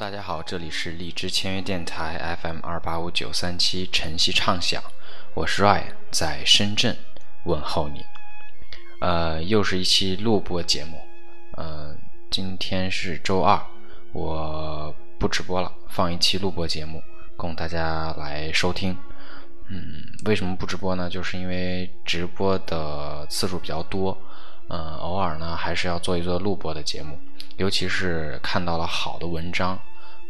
大家好，这里是荔枝签约电台 FM 二八五九三七晨曦畅想，我是 Ryan，在深圳问候你。呃，又是一期录播节目，呃，今天是周二，我不直播了，放一期录播节目供大家来收听。嗯，为什么不直播呢？就是因为直播的次数比较多，嗯，偶尔呢还是要做一做录播的节目，尤其是看到了好的文章。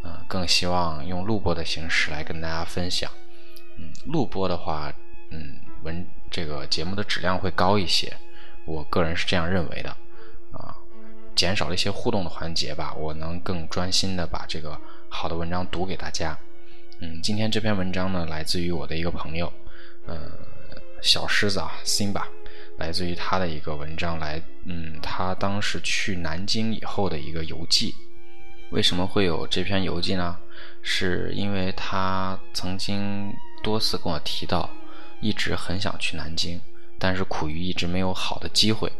嗯，更希望用录播的形式来跟大家分享。嗯，录播的话，嗯，文这个节目的质量会高一些，我个人是这样认为的。啊，减少了一些互动的环节吧，我能更专心的把这个好的文章读给大家。嗯，今天这篇文章呢，来自于我的一个朋友，呃，小狮子啊，Simba，来自于他的一个文章，来，嗯，他当时去南京以后的一个游记。为什么会有这篇游记呢？是因为他曾经多次跟我提到，一直很想去南京，但是苦于一直没有好的机会。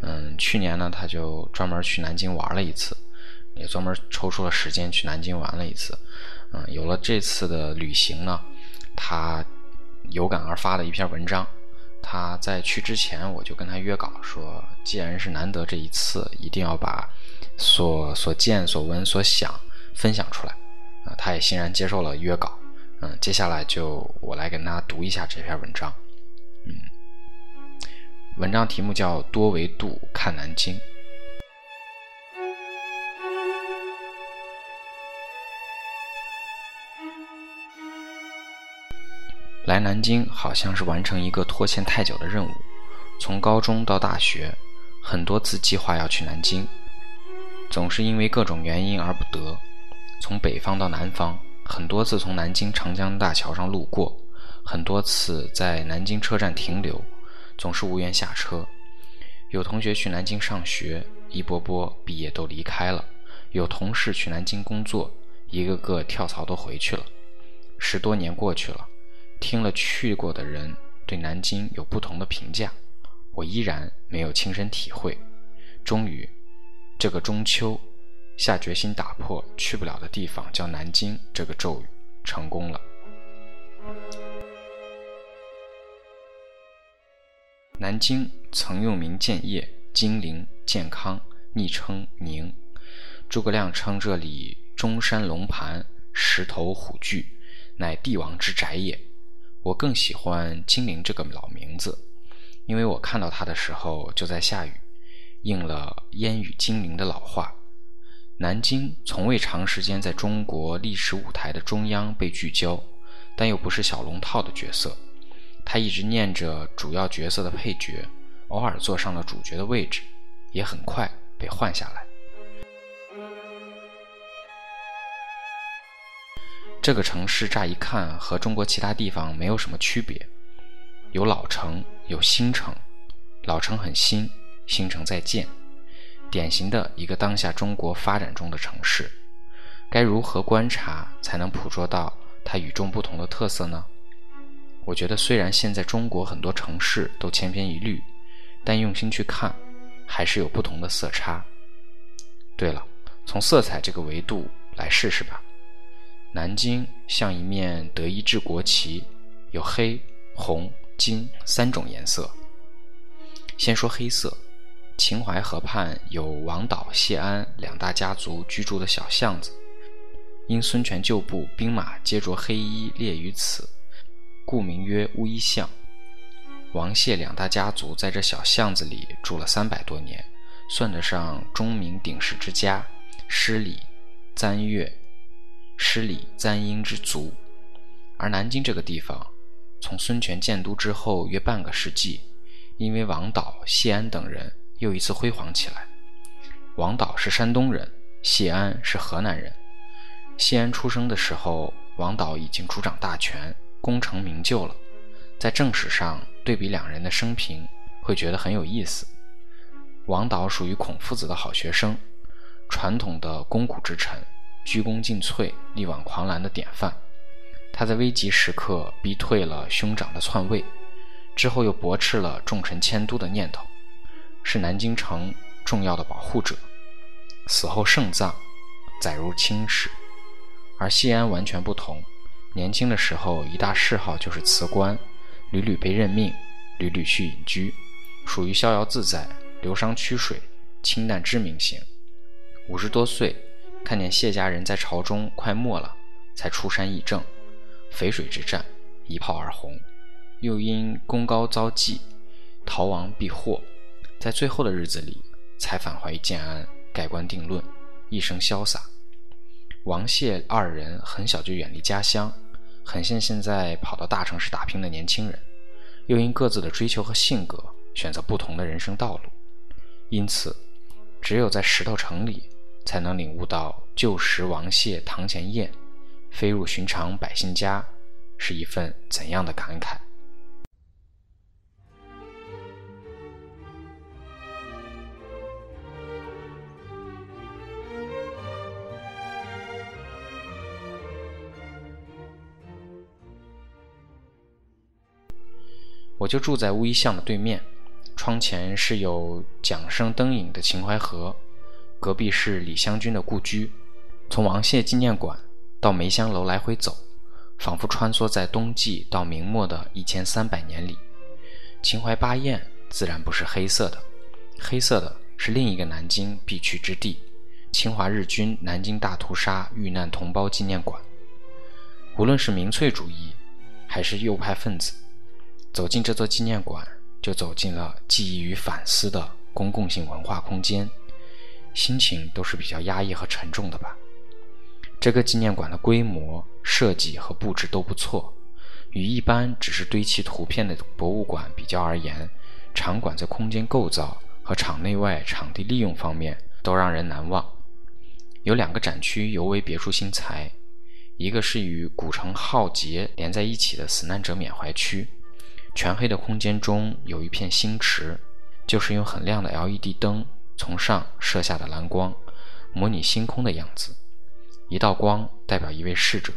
嗯，去年呢，他就专门去南京玩了一次，也专门抽出了时间去南京玩了一次。嗯，有了这次的旅行呢，他有感而发的一篇文章。他在去之前，我就跟他约稿说，既然是难得这一次，一定要把。所所见所闻所想分享出来，啊，他也欣然接受了约稿，嗯，接下来就我来跟大家读一下这篇文章，嗯，文章题目叫多维度看南京。来南京好像是完成一个拖欠太久的任务，从高中到大学，很多次计划要去南京。总是因为各种原因而不得。从北方到南方，很多次从南京长江大桥上路过，很多次在南京车站停留，总是无缘下车。有同学去南京上学，一波波毕业都离开了；有同事去南京工作，一个个跳槽都回去了。十多年过去了，听了去过的人对南京有不同的评价，我依然没有亲身体会。终于。这个中秋，下决心打破去不了的地方叫南京这个咒语，成功了。南京曾用名建业、金陵、健康，昵称宁。诸葛亮称这里中山龙盘，石头虎踞，乃帝王之宅也。我更喜欢金陵这个老名字，因为我看到它的时候就在下雨。应了烟雨金陵的老话，南京从未长时间在中国历史舞台的中央被聚焦，但又不是小龙套的角色。他一直念着主要角色的配角，偶尔坐上了主角的位置，也很快被换下来。这个城市乍一看和中国其他地方没有什么区别，有老城，有新城，老城很新。新城在建，典型的一个当下中国发展中的城市，该如何观察才能捕捉到它与众不同的特色呢？我觉得，虽然现在中国很多城市都千篇一律，但用心去看，还是有不同的色差。对了，从色彩这个维度来试试吧。南京像一面德意志国旗，有黑、红、金三种颜色。先说黑色。秦淮河畔有王导、谢安两大家族居住的小巷子，因孙权旧部兵马皆着黑衣列于此，故名曰乌衣巷。王谢两大家族在这小巷子里住了三百多年，算得上钟鸣鼎食之家，诗礼簪乐、失礼簪缨之族。而南京这个地方，从孙权建都之后约半个世纪，因为王导、谢安等人。又一次辉煌起来。王导是山东人，谢安是河南人。谢安出生的时候，王导已经主掌大权，功成名就了。在正史上对比两人的生平，会觉得很有意思。王导属于孔夫子的好学生，传统的肱骨之臣，鞠躬尽瘁、力挽狂澜的典范。他在危急时刻逼退了兄长的篡位，之后又驳斥了重臣迁都的念头。是南京城重要的保护者，死后圣葬，载入青史。而谢安完全不同。年轻的时候，一大嗜好就是辞官，屡屡被任命，屡屡去隐居，属于逍遥自在、流觞曲水、清淡知名型。五十多岁，看见谢家人在朝中快没了，才出山议政，淝水之战一炮而红，又因功高遭忌，逃亡避祸，在最后的日子里才返回建安，盖棺定论，一生潇洒。王谢二人很小就远离家乡。很像现在跑到大城市打拼的年轻人，又因各自的追求和性格选择不同的人生道路，因此，只有在石头城里，才能领悟到旧时王谢堂前燕，飞入寻常百姓家，是一份怎样的感慨。我就住在乌衣巷的对面，窗前是有桨声灯影的秦淮河，隔壁是李香君的故居。从王谢纪念馆到梅香楼来回走，仿佛穿梭在冬季到明末的一千三百年里。秦淮八艳自然不是黑色的，黑色的是另一个南京必去之地——侵华日军南京大屠杀遇难同胞纪念馆。无论是民粹主义，还是右派分子。走进这座纪念馆，就走进了记忆与反思的公共性文化空间，心情都是比较压抑和沉重的吧。这个纪念馆的规模、设计和布置都不错，与一般只是堆砌图片的博物馆比较而言，场馆在空间构造和场内外场地利用方面都让人难忘。有两个展区尤为别出心裁，一个是与古城浩劫连在一起的死难者缅怀区。全黑的空间中有一片星池，就是用很亮的 LED 灯从上射下的蓝光，模拟星空的样子。一道光代表一位逝者，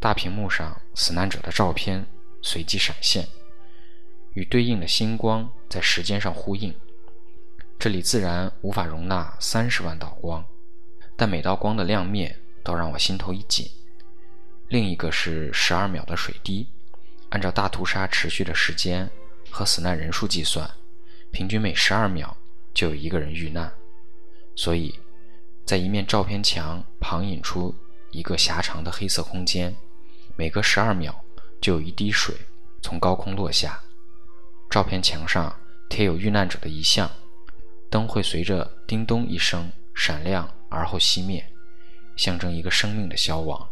大屏幕上死难者的照片随即闪现，与对应的星光在时间上呼应。这里自然无法容纳三十万道光，但每道光的亮灭都让我心头一紧。另一个是十二秒的水滴。按照大屠杀持续的时间和死难人数计算，平均每十二秒就有一个人遇难，所以，在一面照片墙旁引出一个狭长的黑色空间，每隔十二秒就有一滴水从高空落下。照片墙上贴有遇难者的遗像，灯会随着叮咚一声闪亮而后熄灭，象征一个生命的消亡。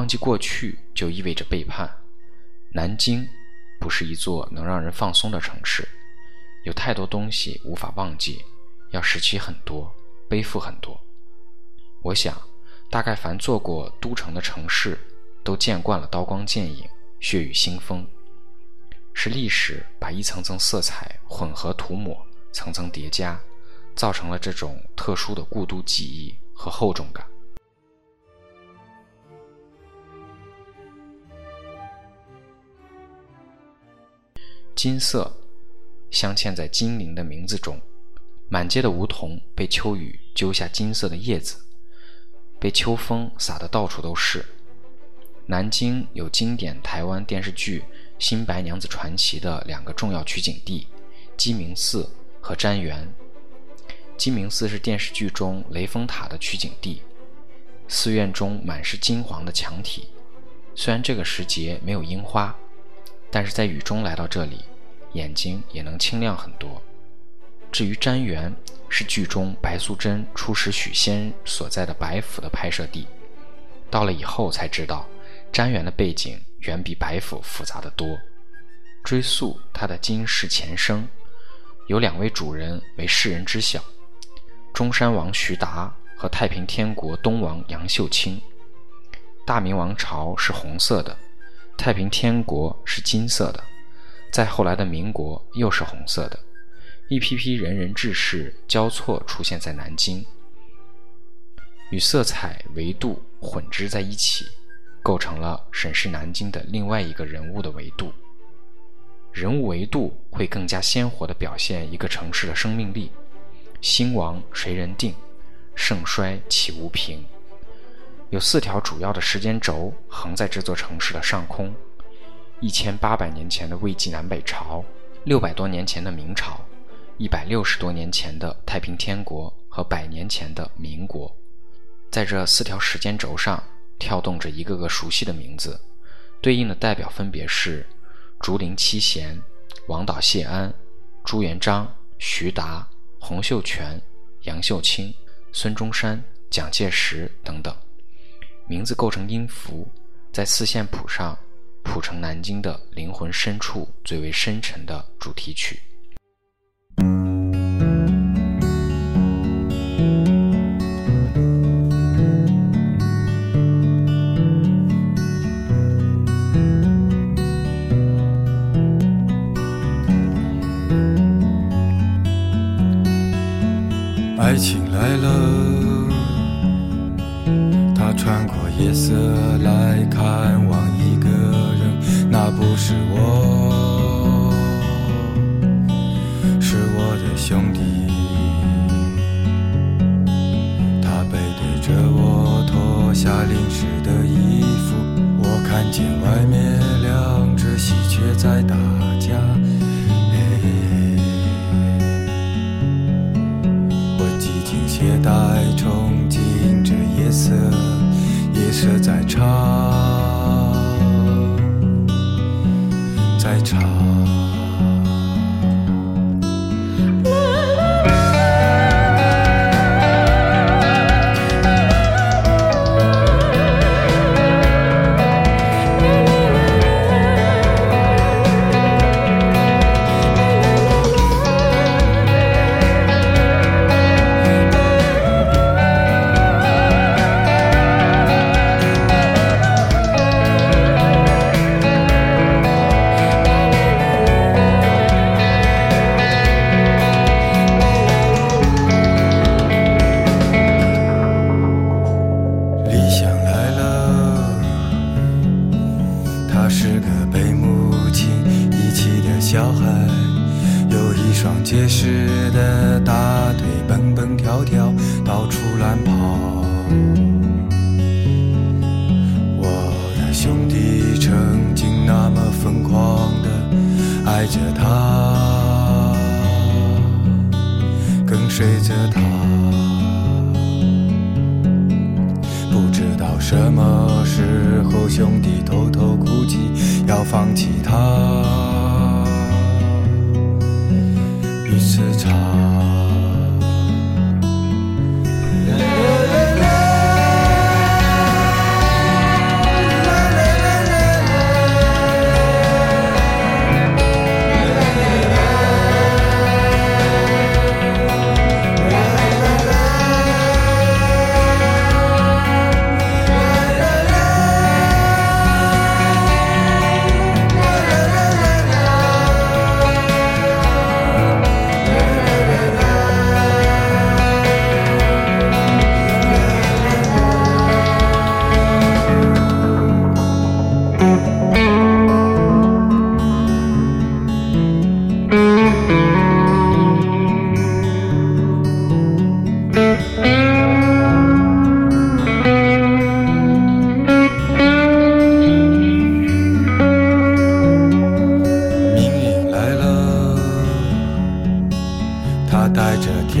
忘记过去就意味着背叛。南京不是一座能让人放松的城市，有太多东西无法忘记，要拾起很多，背负很多。我想，大概凡做过都城的城市，都见惯了刀光剑影、血雨腥风，是历史把一层层色彩混合涂抹，层层叠加，造成了这种特殊的故都记忆和厚重感。金色镶嵌在金陵的名字中，满街的梧桐被秋雨揪下金色的叶子，被秋风洒得到处都是。南京有经典台湾电视剧《新白娘子传奇》的两个重要取景地：鸡鸣寺和瞻园。鸡鸣寺是电视剧中雷峰塔的取景地，寺院中满是金黄的墙体。虽然这个时节没有樱花，但是在雨中来到这里。眼睛也能清亮很多。至于瞻园，是剧中白素贞出使许仙所在的白府的拍摄地。到了以后才知道，瞻园的背景远比白府复杂的多。追溯它的今世前生，有两位主人为世人知晓：中山王徐达和太平天国东王杨秀清。大明王朝是红色的，太平天国是金色的。在后来的民国又是红色的。一批批仁人志士交错出现在南京，与色彩维度混织在一起，构成了审视南京的另外一个人物的维度。人物维度会更加鲜活地表现一个城市的生命力。兴亡谁人定？盛衰岂无凭？有四条主要的时间轴横在这座城市的上空：一千八百年前的魏晋南北朝，六百多年前的明朝，一百六十多年前的太平天国和百年前的民国。在这四条时间轴上跳动着一个个熟悉的名字，对应的代表分别是。竹林七贤、王导、谢安、朱元璋、徐达、洪秀全、杨秀清、孙中山、蒋介石等等，名字构成音符，在四线谱上谱成南京的灵魂深处最为深沉的主题曲。下淋湿的衣服，我看见外面两只喜鹊在打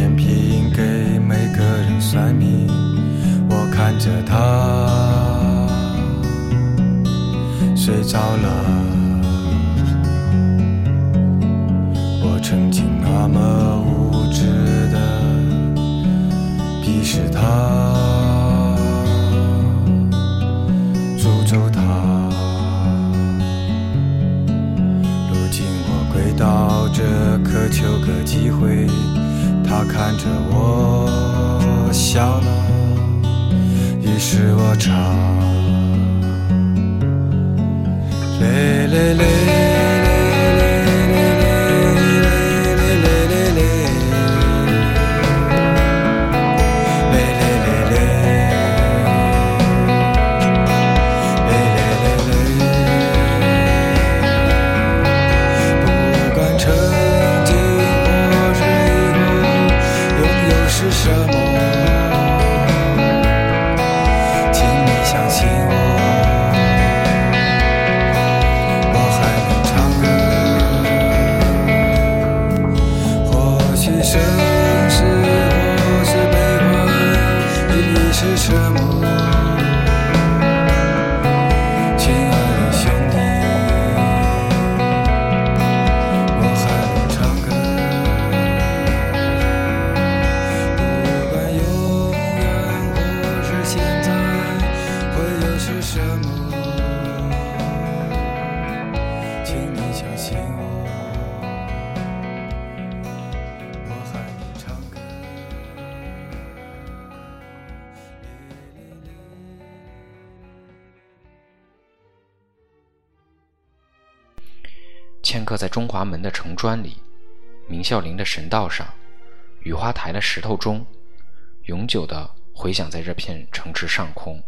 天平给每个人算命我看着他睡着了我曾经那么无知的鄙视他诅咒他如今我跪到这渴求个机会他看着我笑了于是我唱嘞嘞嘞镌刻在中华门的城砖里，明孝陵的神道上，雨花台的石头中，永久的回响在这片城池上空。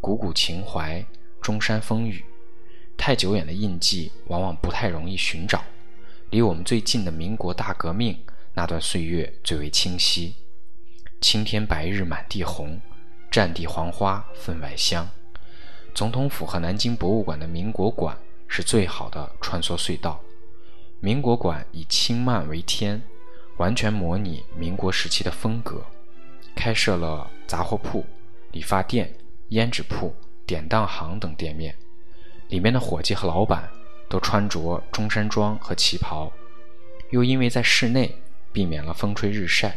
古古情怀，中山风雨，太久远的印记往往不太容易寻找。离我们最近的民国大革命那段岁月最为清晰。青天白日满地红，战地黄花分外香。总统府和南京博物馆的民国馆。是最好的穿梭隧道。民国馆以轻慢为天，完全模拟民国时期的风格。开设了杂货铺、理发店、胭脂铺、典当行等店面，里面的伙计和老板都穿着中山装和旗袍。又因为在室内，避免了风吹日晒，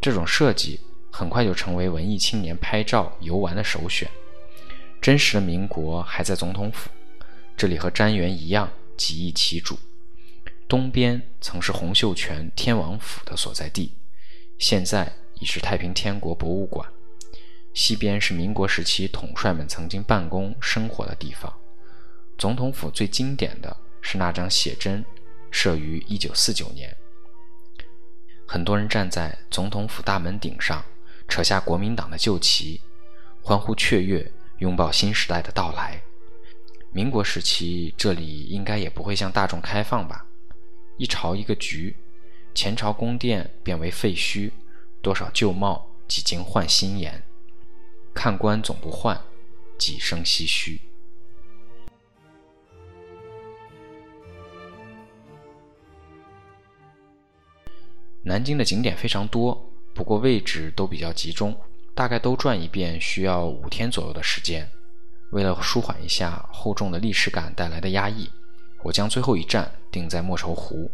这种设计很快就成为文艺青年拍照游玩的首选。真实的民国还在总统府。这里和瞻园一样，几易其主。东边曾是洪秀全天王府的所在地，现在已是太平天国博物馆。西边是民国时期统帅们曾经办公生活的地方。总统府最经典的是那张写真，设于一九四九年。很多人站在总统府大门顶上，扯下国民党的旧旗，欢呼雀跃，拥抱新时代的到来。民国时期，这里应该也不会向大众开放吧？一朝一个局，前朝宫殿变为废墟，多少旧貌几经换新颜，看官总不换，几声唏嘘。南京的景点非常多，不过位置都比较集中，大概都转一遍需要五天左右的时间。为了舒缓一下厚重的历史感带来的压抑，我将最后一站定在莫愁湖。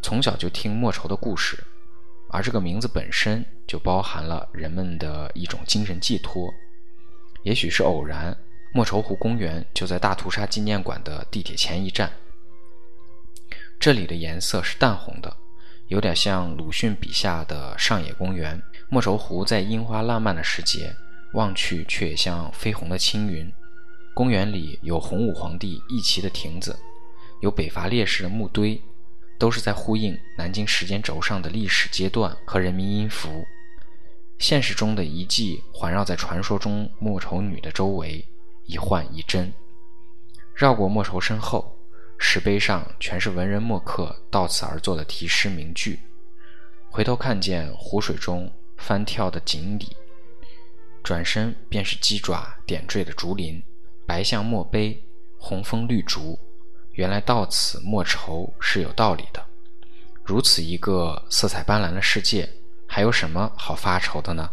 从小就听莫愁的故事，而这个名字本身就包含了人们的一种精神寄托。也许是偶然，莫愁湖公园就在大屠杀纪念馆的地铁前一站。这里的颜色是淡红的，有点像鲁迅笔下的上野公园。莫愁湖在樱花烂漫的时节。望去却也像绯红的青云。公园里有洪武皇帝义旗的亭子，有北伐烈士的墓堆，都是在呼应南京时间轴上的历史阶段和人民音符。现实中的遗迹环绕在传说中莫愁女的周围，一幻一真。绕过莫愁身后，石碑上全是文人墨客到此而作的题诗名句。回头看见湖水中翻跳的锦鲤。转身便是鸡爪点缀的竹林，白象墨碑，红枫绿竹。原来到此莫愁是有道理的。如此一个色彩斑斓的世界，还有什么好发愁的呢？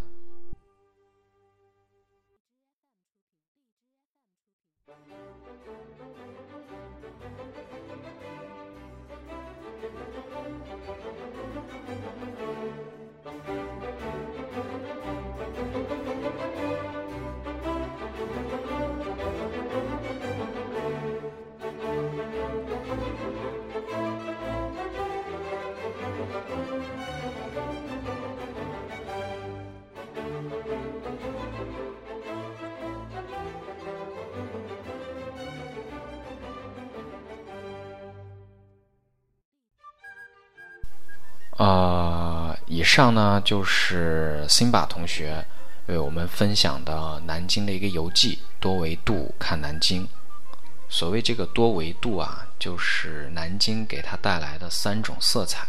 以上呢就是辛巴同学为我们分享的南京的一个游记，多维度看南京。所谓这个多维度啊，就是南京给他带来的三种色彩。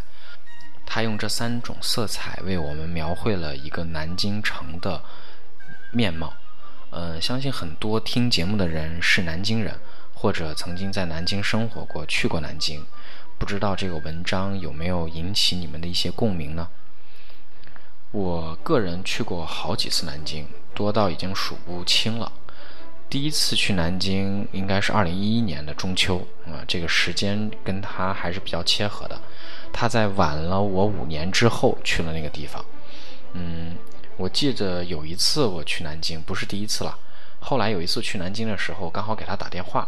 他用这三种色彩为我们描绘了一个南京城的面貌。嗯，相信很多听节目的人是南京人，或者曾经在南京生活过，去过南京。不知道这个文章有没有引起你们的一些共鸣呢？我个人去过好几次南京，多到已经数不清了。第一次去南京应该是二零一一年的中秋啊，这个时间跟他还是比较切合的。他在晚了我五年之后去了那个地方。嗯，我记得有一次我去南京，不是第一次了。后来有一次去南京的时候，刚好给他打电话，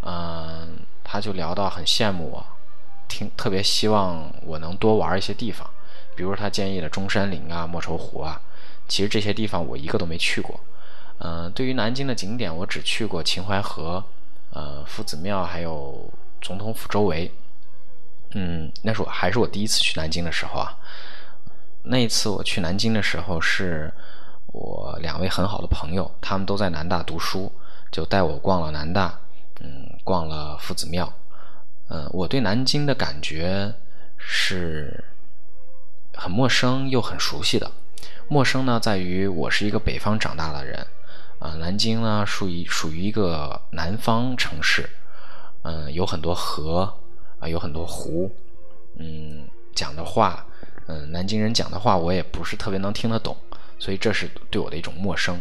嗯，他就聊到很羡慕我，听特别希望我能多玩一些地方。比如他建议的中山陵啊、莫愁湖啊，其实这些地方我一个都没去过。嗯，对于南京的景点，我只去过秦淮河、呃夫子庙，还有总统府周围。嗯，那是我还是我第一次去南京的时候啊。那一次我去南京的时候，是我两位很好的朋友，他们都在南大读书，就带我逛了南大，嗯，逛了夫子庙。嗯，我对南京的感觉是。很陌生又很熟悉的，陌生呢在于我是一个北方长大的人，啊，南京呢属于属于一个南方城市，嗯，有很多河啊，有很多湖，嗯，讲的话，嗯，南京人讲的话我也不是特别能听得懂，所以这是对我的一种陌生，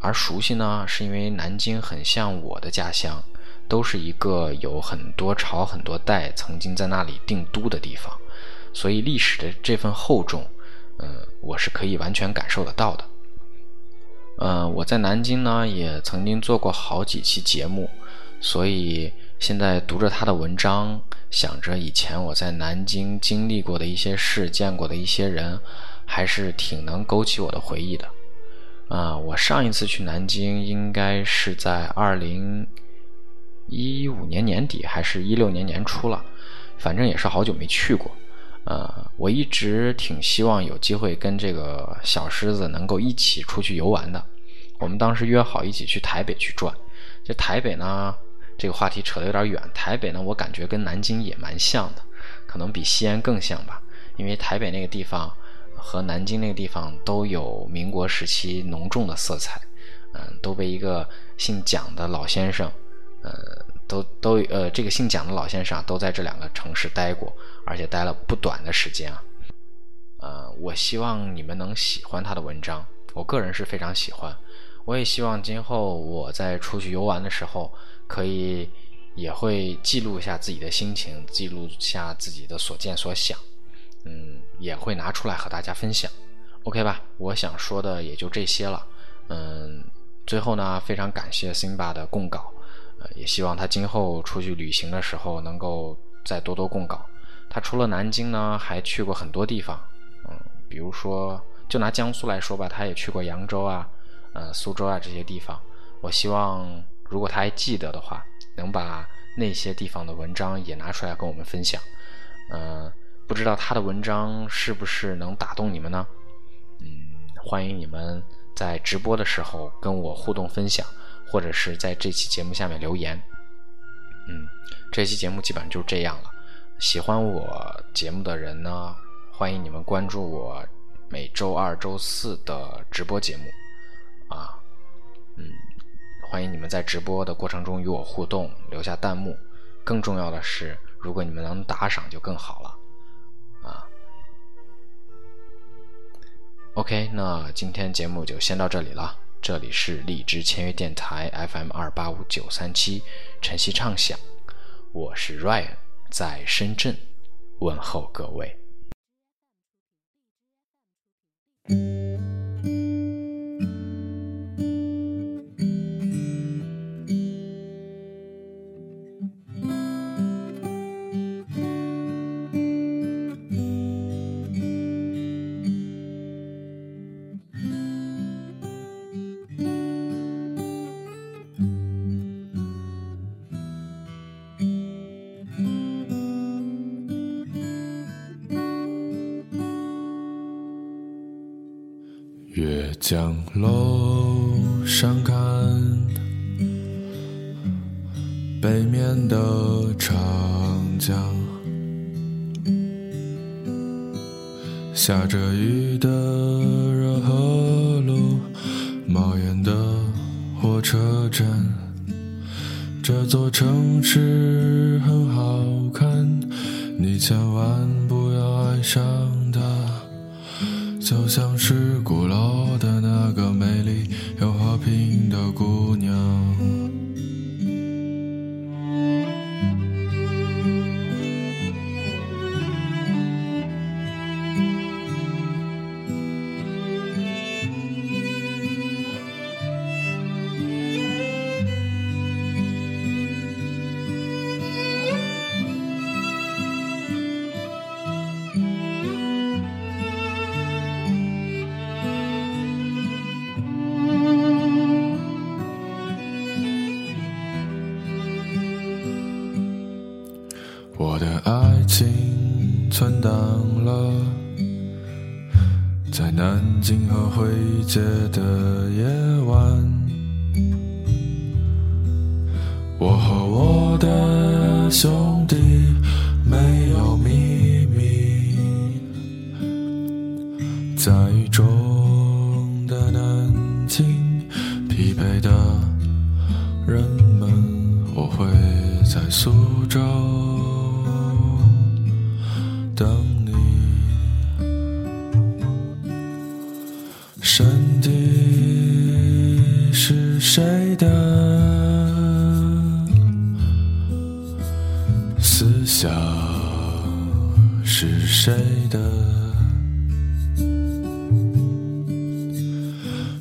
而熟悉呢是因为南京很像我的家乡，都是一个有很多朝很多代曾经在那里定都的地方。所以历史的这份厚重，嗯，我是可以完全感受得到的。嗯，我在南京呢，也曾经做过好几期节目，所以现在读着他的文章，想着以前我在南京经历过的一些事，见过的一些人，还是挺能勾起我的回忆的。啊，我上一次去南京应该是在二零一五年年底，还是一六年年初了，反正也是好久没去过。呃，我一直挺希望有机会跟这个小狮子能够一起出去游玩的。我们当时约好一起去台北去转。这台北呢，这个话题扯得有点远。台北呢，我感觉跟南京也蛮像的，可能比西安更像吧。因为台北那个地方和南京那个地方都有民国时期浓重的色彩。嗯，都被一个姓蒋的老先生，呃。都都呃，这个姓蒋的老先生啊，都在这两个城市待过，而且待了不短的时间啊。呃，我希望你们能喜欢他的文章，我个人是非常喜欢。我也希望今后我在出去游玩的时候，可以也会记录一下自己的心情，记录下自己的所见所想，嗯，也会拿出来和大家分享。OK 吧？我想说的也就这些了。嗯，最后呢，非常感谢辛巴的供稿。也希望他今后出去旅行的时候能够再多多供稿。他除了南京呢，还去过很多地方，嗯，比如说就拿江苏来说吧，他也去过扬州啊，呃，苏州啊这些地方。我希望如果他还记得的话，能把那些地方的文章也拿出来跟我们分享。嗯，不知道他的文章是不是能打动你们呢？嗯，欢迎你们在直播的时候跟我互动分享。或者是在这期节目下面留言，嗯，这期节目基本上就这样了。喜欢我节目的人呢，欢迎你们关注我每周二、周四的直播节目，啊，嗯，欢迎你们在直播的过程中与我互动，留下弹幕。更重要的是，如果你们能打赏就更好了，啊。OK，那今天节目就先到这里了。这里是荔枝签约电台 FM 二八五九三七晨曦畅想，我是 Ryan，在深圳问候各位。月江楼上看北面的长江，下着雨的热河路，冒烟的火车站。这座城市很好看，你千万不要爱上。就像是古老的那个美丽又和平的姑娘。爱情存档了，在南京和汇街的夜晚。我和我的兄谁的？思想是谁的？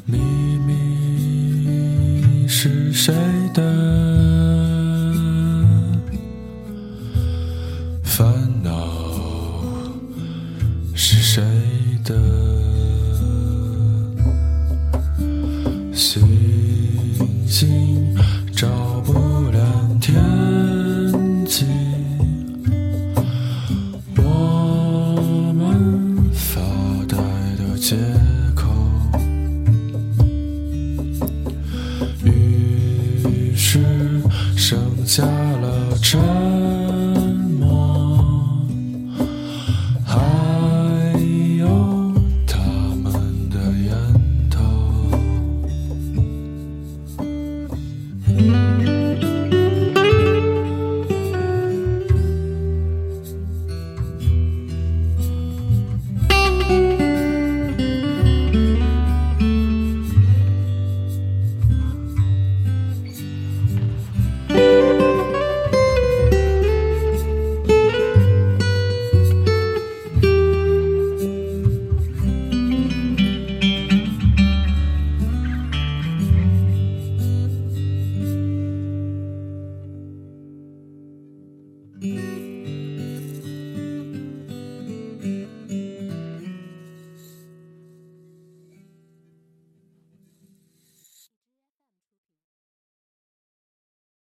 秘密是谁的？烦恼。是谁的星